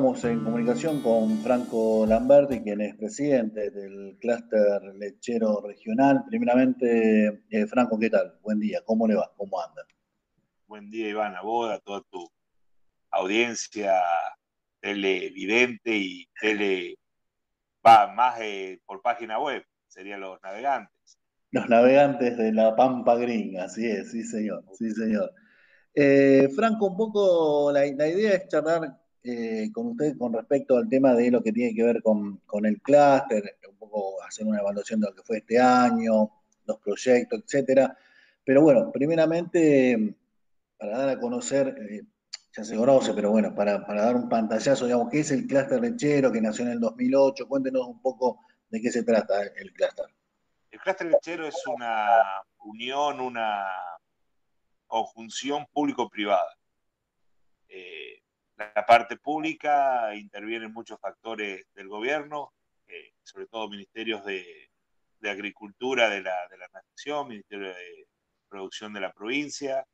estamos en comunicación con Franco Lamberti, quien es presidente del clúster lechero regional. Primeramente, eh, Franco, ¿qué tal? Buen día, ¿cómo le va? ¿Cómo anda? Buen día, Iván, a vos, a toda tu audiencia televidente y tele, va más eh, por página web, serían los navegantes. Los navegantes de la Pampa Gringa, así es, sí señor, sí señor. Eh, Franco, un poco la, idea es charlar eh, con usted con respecto al tema de lo que tiene que ver con, el clúster, un poco hacer una evaluación de lo que fue este año, los proyectos, etcétera. Pero bueno, primeramente, para dar a conocer, eh, ya se conoce, pero bueno, para, dar un pantallazo, digamos, ¿qué es el clúster lechero que nació en el 2008? Cuéntenos un poco de qué se trata el clúster. El clúster lechero es una unión, una conjunción público-privada. Eh, la parte pública interviene en muchos factores del gobierno, eh, sobre todo ministerios de, Agricultura de la, de la, Nación, Ministerio de Producción de la provincia,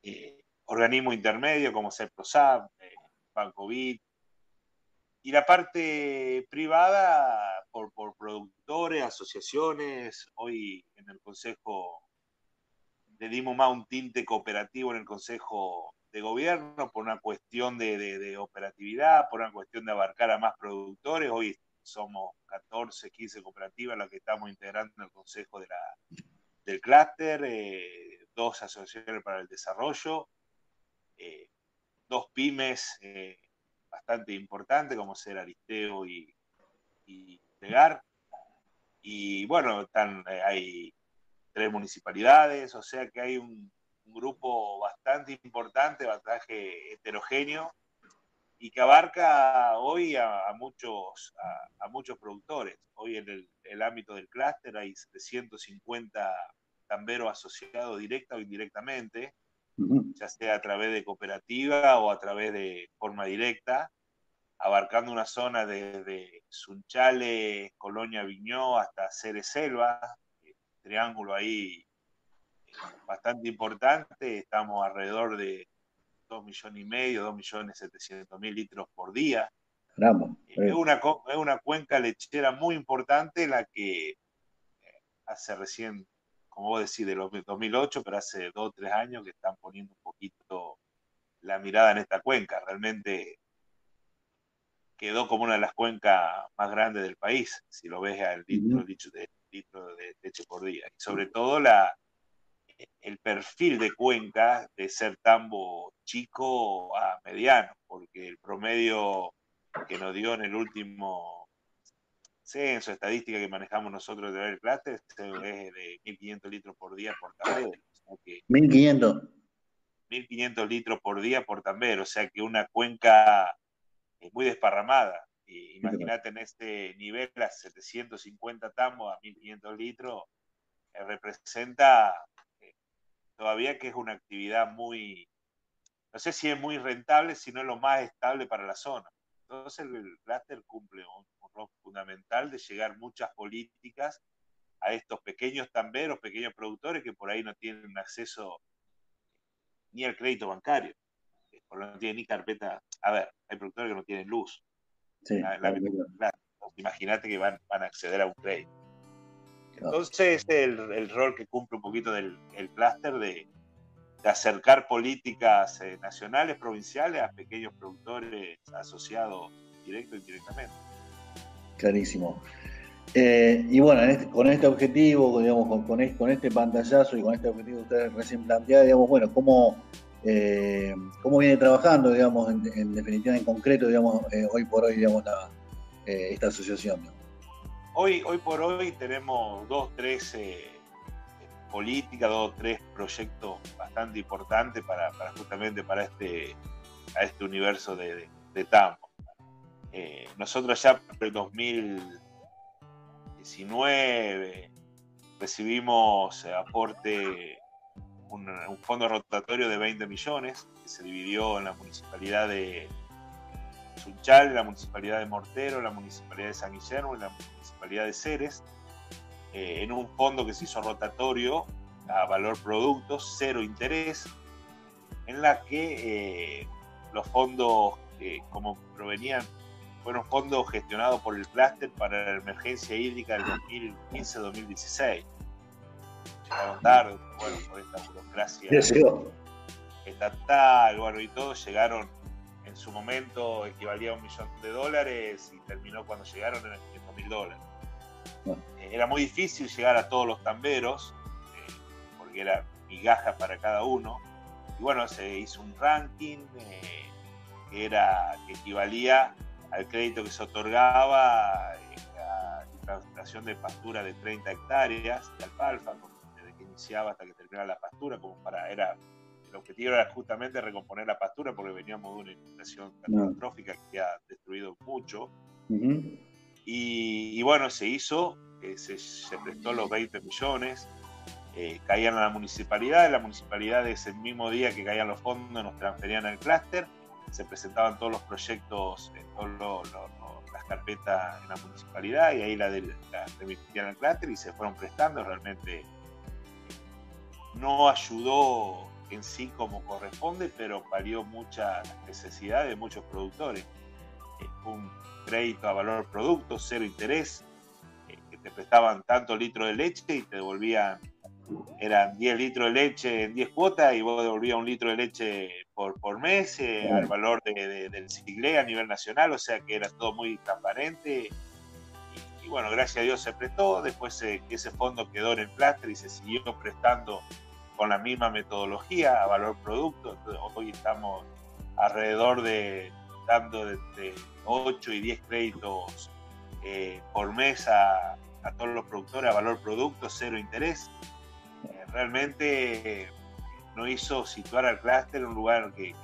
eh, organismos intermedios como CEPROSAP, eh, Banco y la parte privada por, por productores, asociaciones, hoy en el Consejo le dimos más un tinte cooperativo en el Consejo de Gobierno por una cuestión de, operatividad, por una cuestión de abarcar a más productores. Hoy somos 14, 15 cooperativas las que estamos integrando en el Consejo de la, del clúster, eh, dos asociaciones para el desarrollo, eh, dos pymes eh, bastante importantes como ser Aristeo y, y Legar. Y bueno, están, hay tres municipalidades, o sea que hay un, grupo bastante importante, bastante heterogéneo y que abarca hoy a, muchos, a, muchos productores. Hoy en el, ámbito del clúster hay 750 tamberos asociados directa o indirectamente, ya sea a través de cooperativa o a través de forma directa, abarcando una zona desde Sunchales, Colonia Viñó hasta Ceres Selva, triángulo ahí bastante importante, estamos alrededor de 2 millones y medio, 2 millones 700 mil litros por día. Es, una, es una cuenca lechera muy importante la que eh, hace recién, como vos decís, de los 2008, pero hace 2 o 3 años que están poniendo un poquito la mirada en esta cuenca. Realmente quedó como una de las cuencas más grandes del país, si lo ves al litro, de de leche por día. Y sobre todo la, el perfil de Cuenca de ser tambo chico a mediano, porque el promedio que nos dio en el último censo, estadística que manejamos nosotros de ver clase, es de 1.500 litros por día por tambero. 1.500. 1.500 litros por día por tambero, o sea que una cuenca muy desparramada. Imagínate en este nivel, a 750 tambos a 1500 litros, eh, representa todavía que es una actividad muy, no sé si es muy rentable, sino lo más estable para la zona. Entonces el clúster cumple un, rol fundamental de llegar muchas políticas a estos pequeños tamberos, pequeños productores que por ahí no tienen acceso ni al crédito bancario, porque no tienen ni carpeta. A ver, hay productores que no tienen luz, Imagínate que van, a acceder a un crédito. Entonces, el, el rol que cumple un poquito del el clúster de, acercar políticas eh, nacionales, provinciales a pequeños productores asociados directo e indirectamente. Clarísimo. Eh, y bueno, este, con este objetivo, digamos, con, con, este pantallazo y con este objetivo que ustedes recién plantearon, digamos, bueno, ¿cómo, eh, cómo viene trabajando, digamos, en, definitiva, en concreto, digamos, hoy por hoy, digamos, esta asociación. Hoy, hoy por hoy tenemos dos, tres políticas, dos, tres proyectos bastante importantes para, justamente para este, a este universo de, de, Tambo. nosotros ya en el 2019 recibimos aporte un, fondo rotatorio de 20 millones que se dividió en la municipalidad de Sunchal, la municipalidad de Mortero, la municipalidad de San Guillermo y la municipalidad de Ceres, eh, en un fondo que se hizo rotatorio a valor producto, cero interés, en la que eh, los fondos como provenían, fueron fondos gestionados por el clúster para la emergencia hídrica del 2015-2016. Llegaron tarde, bueno, por esta burocracia estatal, bueno, y todos llegaron en su momento equivalía a un millón de dólares y terminó cuando llegaron en 500 mil dólares. Eh, era muy difícil llegar a todos los tamberos, eh, porque era migajas para cada uno. Y bueno, se hizo un ranking eh, que, era, que equivalía al crédito que se otorgaba a la implantación de pastura de 30 hectáreas de alfalfa, desde que iniciaba hasta que terminaba la pastura, como para, era el objetivo era justamente recomponer la pastura porque veníamos de una inundación catastrófica que ha destruido mucho. y, bueno, se hizo, eh, se, prestó los 20 millones, eh, caían a la municipalidad, la municipalidad ese mismo día que caían los fondos nos transferían al clúster, se presentaban todos los proyectos, en todas las carpetas en la municipalidad y ahí la, la remitían al clúster y se fueron prestando, realmente no ayudó en sí como corresponde, pero parió mucha necesidad de muchos productores. un crédito a valor producto, cero interés, eh, que te prestaban tanto litro de leche y te devolvían, eran 10 litros de leche en 10 cuotas y vos devolvías un litro de leche por, por mes eh, al valor de, del SIGLE a nivel nacional, o sea que era todo muy transparente. Y, bueno, gracias a Dios se prestó, después eh, ese fondo quedó en el plástico y se siguió prestando con la misma metodología a valor producto. hoy estamos alrededor de dando de, 8 y 10 créditos eh, por mes a, todos los productores a valor producto, cero interés. Eh, realmente nos hizo situar al clúster en un lugar que,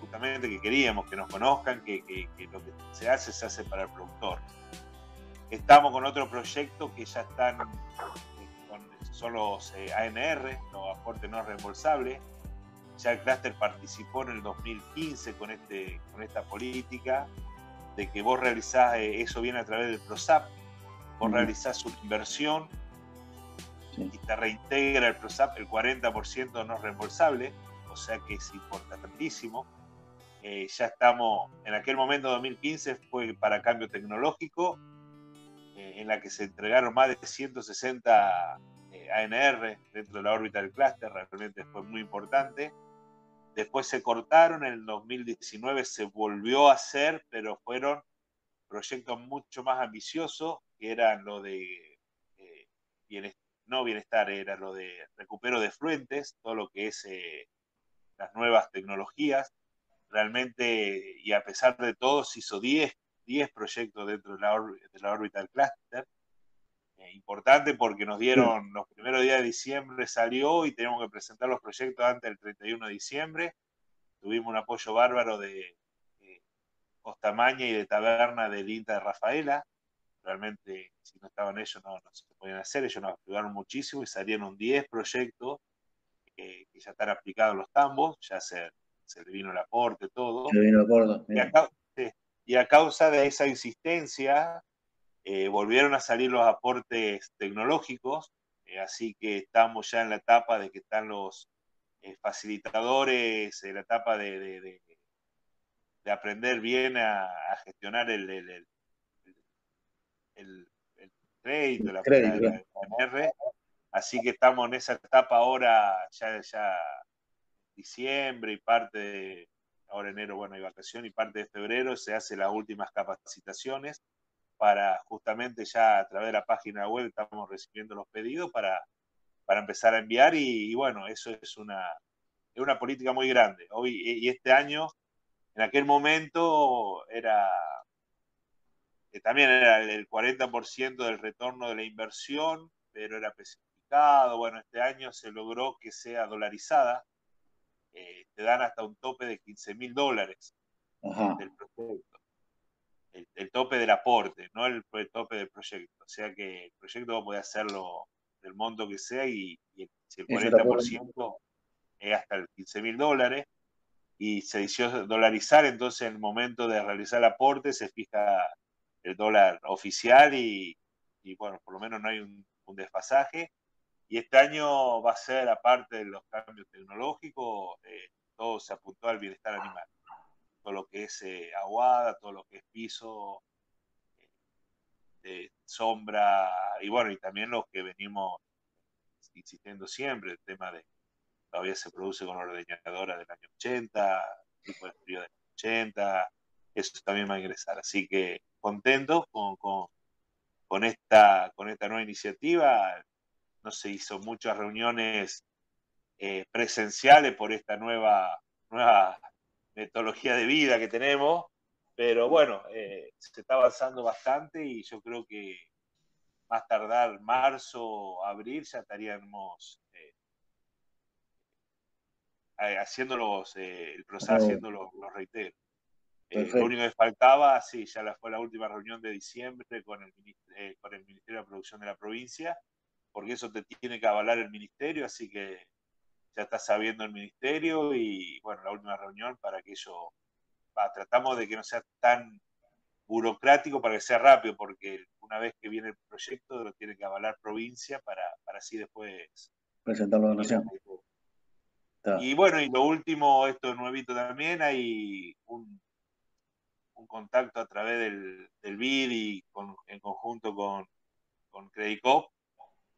justamente que queríamos, que nos conozcan, que, que, lo que se hace se hace para el productor. Estamos con otro proyecto que ya están son los eh, ANR, los aportes no reembolsables. Ya el clúster participó en el 2015 con, este, con esta política de que vos realizás, eh, eso viene a través del PROSAP, vos realizás una inversión y te reintegra el PROSAP el 40% no reembolsable, o sea que es importantísimo. Eh, ya estamos, en aquel momento 2015 fue para cambio tecnológico, en la que se entregaron más de 160 ANR dentro de la órbita del clúster, realmente fue muy importante. Después se cortaron, en el 2019 se volvió a hacer, pero fueron proyectos mucho más ambiciosos, que eran lo de eh, bienestar, no bienestar, era lo de recupero de fluentes, todo lo que es eh, las nuevas tecnologías. Realmente, y a pesar de todo, se hizo 10, 10 proyectos dentro de la, de la órbita del clúster importante porque nos dieron los primeros días de diciembre, salió y tenemos que presentar los proyectos antes del 31 de diciembre. Tuvimos un apoyo bárbaro de, Costamaña y de Taberna del INTA de Rafaela. Realmente, si no estaban ellos, no, se podían hacer. Ellos nos ayudaron muchísimo y salieron 10 proyectos que ya están aplicados los tambos, ya se, se le vino el aporte, todo. y a causa de esa insistencia, eh, volvieron a salir los aportes tecnológicos, eh, así que estamos ya en la etapa de que están los eh, facilitadores, en la etapa de, de, aprender bien a, gestionar el, el, el, el crédito, la, crédito. Así que estamos en esa etapa ahora, ya, ya diciembre y parte de, ahora enero, bueno, hay vacación y parte de febrero se hacen las últimas capacitaciones para justamente ya a través de la página web estamos recibiendo los pedidos para, para empezar a enviar y, bueno, eso es una, es una política muy grande. Hoy y este año, en aquel momento era que también era el 40% del retorno de la inversión, pero era especificado. Bueno, este año se logró que sea dolarizada. Eh, te dan hasta un tope de 15 mil dólares del proyecto el, tope del aporte, no el, tope del proyecto. O sea que el proyecto puede hacerlo del monto que sea y, si el 40% es hasta el 15 mil dólares y se decidió dolarizar, entonces en el momento de realizar el aporte se fija el dólar oficial y, bueno, por lo menos no hay un, desfasaje. Y este año va a ser, aparte de los cambios tecnológicos, eh, todo se apuntó al bienestar animal todo lo que es aguada, todo lo que es piso, de sombra, y bueno, y también los que venimos insistiendo siempre, el tema de todavía se produce con ordeñadora del año 80, tipo de frío del 80, eso también va a ingresar. Así que contentos con, con, esta, con esta nueva iniciativa. No se hizo muchas reuniones eh, presenciales por esta nueva, nueva metodología de vida que tenemos, pero bueno, eh, se está avanzando bastante y yo creo que más tardar marzo, abril, ya estaríamos eh, haciéndolos, el proceso haciendo los, reiteros. Eh, lo único que faltaba, sí, ya fue la última reunión de diciembre con el, eh, con el Ministerio de Producción de la provincia, porque eso te tiene que avalar el Ministerio, así que ya está sabiendo el Ministerio y bueno, la última reunión para que ello, tratamos de que no sea tan burocrático para que sea rápido, porque una vez que viene el proyecto lo tiene que avalar provincia para, para así después presentarlo a la nación. Y bueno, y lo último, esto nuevito también, hay un, un contacto a través del, del BID y en conjunto con, con Credicop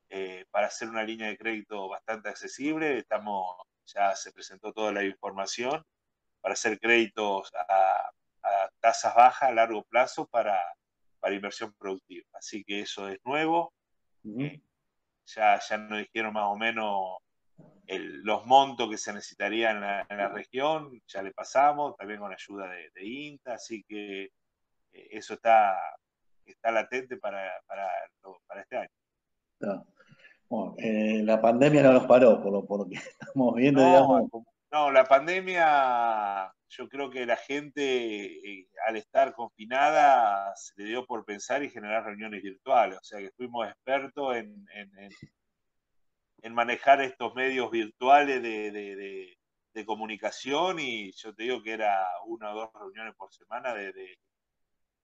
eh, para hacer una línea de crédito bastante accesible. Estamos, ya se presentó toda la información para hacer créditos a, tasas bajas a largo plazo para, para, inversión productiva. Así que eso es nuevo. Eh, ya, ya nos dijeron más o menos los montos que se necesitarían en la, región, ya le pasamos, también con ayuda de, INTA, así que eh, eso está, está latente para, para, este año. Eh, la pandemia no nos paró, por lo, que estamos viendo, no, la pandemia, yo creo que la gente, eh, al estar confinada, se le dio por pensar y generar reuniones virtuales, o sea que fuimos expertos en en manejar estos medios virtuales de, comunicación y yo te digo que era una o dos reuniones por semana desde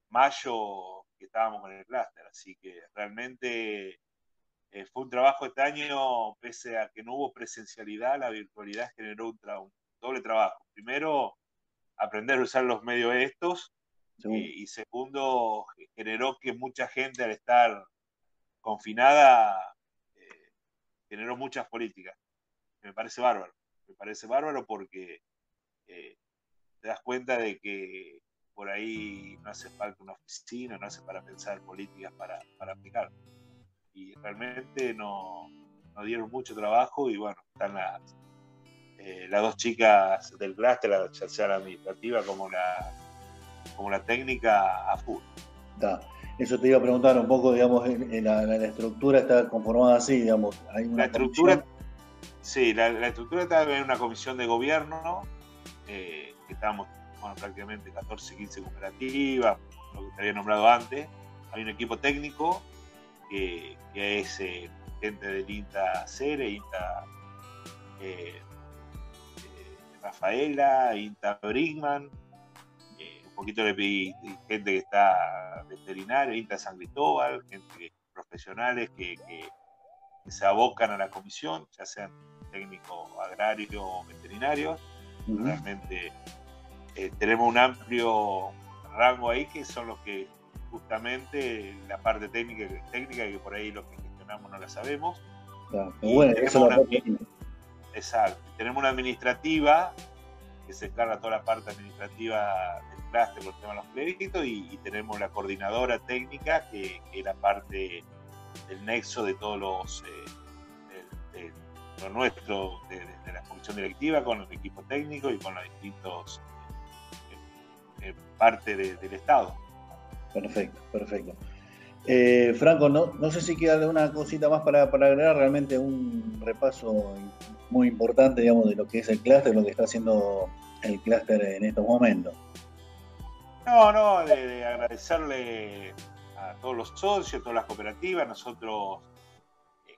mayo que estábamos con el clúster, así que realmente eh, fue un trabajo este año, pese a que no hubo presencialidad, la virtualidad generó un, doble trabajo. Primero, aprender a usar los medios estos y, y segundo, generó que mucha gente al estar confinada generó muchas políticas. Me parece bárbaro. Me parece bárbaro porque eh, te das cuenta de que por ahí no hace falta una oficina, no hace para pensar políticas para, para aplicar. Y realmente no, no, dieron mucho trabajo y bueno, están las, eh, las dos chicas del cluster, ya sea la administrativa como la, como la técnica, a full. Eso te iba a preguntar un poco, digamos, en, la, estructura está conformada así, digamos. Hay una la estructura, sí, la, estructura está en una comisión de gobierno, eh, que estamos, bueno, prácticamente 14, 15 cooperativas, lo que te había nombrado antes. Hay un equipo técnico que, es eh, gente del INTA CERE, INTA eh, Rafaela, INTA Brigman, un poquito le pedí gente que está veterinaria, INTA San Cristóbal, gente profesionales que, se abocan a la comisión, ya sean técnicos agrarios o veterinarios. Realmente eh, tenemos un amplio rango ahí que son los que justamente la parte técnica, técnica que por ahí lo que gestionamos no la sabemos. tenemos una, exacto, tenemos una administrativa que se encarga toda la parte administrativa por el tema de los créditos y, tenemos la coordinadora técnica que, es la parte del nexo de todos los eh, de, lo nuestro de, la comisión directiva con el equipo técnico y con los distintos eh, eh, parte del Estado. Perfecto, perfecto. Franco, no, no sé si queda alguna cosita más para, para agregar, realmente un repaso muy importante, digamos, de lo que es el clúster, lo que está haciendo el clúster en estos momentos. No, no, de, agradecerle a todos los socios, a todas las cooperativas. Nosotros, eh,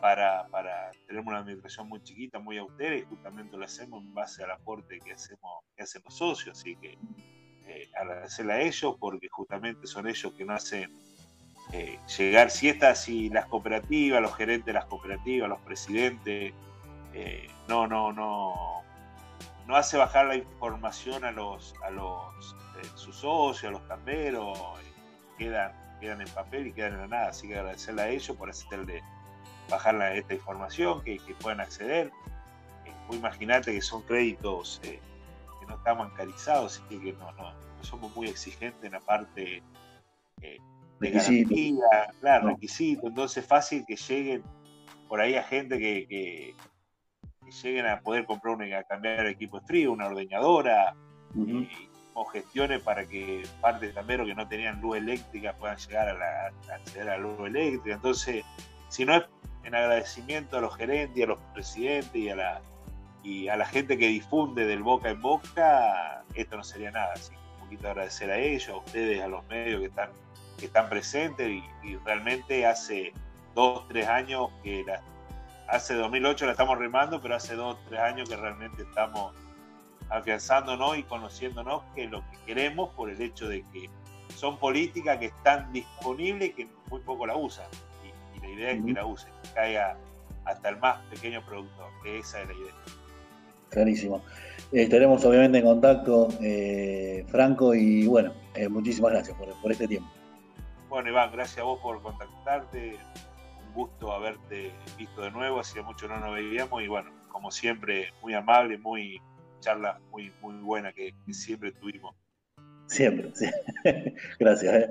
para, para, una administración muy chiquita, muy austera, y justamente lo hacemos en base al aporte que hacemos, que hacen los socios. Así que eh, agradecerle a ellos, porque justamente son ellos que nos hacen eh, llegar, si estas y las cooperativas, los gerentes de las cooperativas, los presidentes, no, no, no no hace bajar la información a los, a los eh, sus socios, a los camberos, quedan, quedan en papel y quedan en la nada. Así que agradecerle a ellos por hacerle bajar esta información, que, puedan acceder. Eh, imagínate que son créditos eh, que no están bancarizados, así que no, no, somos muy exigentes en la parte eh, de garantía, claro, requisitos. Entonces es fácil que lleguen por ahí a gente que, que, lleguen a poder comprar una, a cambiar el equipo de frío, una ordeñadora, o gestiones para que parte de también que no tenían luz eléctrica puedan llegar a, la, a acceder a la luz eléctrica. Entonces, si no es en agradecimiento a los gerentes y a los presidentes y a la, y a la gente que difunde del boca en boca, esto no sería nada. Así que un poquito agradecer a ellos, a ustedes, a los medios que están, que están presentes y, realmente hace dos, tres años que la, hace 2008 la estamos remando, pero hace dos, tres años que realmente estamos afianzándonos y conociéndonos que lo que queremos por el hecho de que son políticas que están disponibles y que muy poco la usan. Y, la idea es que la usen, que caiga hasta el más pequeño productor, que esa es la idea. Clarísimo. Estaremos obviamente en contacto, eh, Franco, y bueno, eh, muchísimas gracias por, por, este tiempo. Bueno, Iván, gracias a vos por contactarte. Un gusto haberte visto de nuevo, hacía mucho no nos veíamos y bueno, como siempre, muy amable, muy, charla muy, muy buena que, siempre tuvimos. Siempre, sí. Gracias. ¿eh?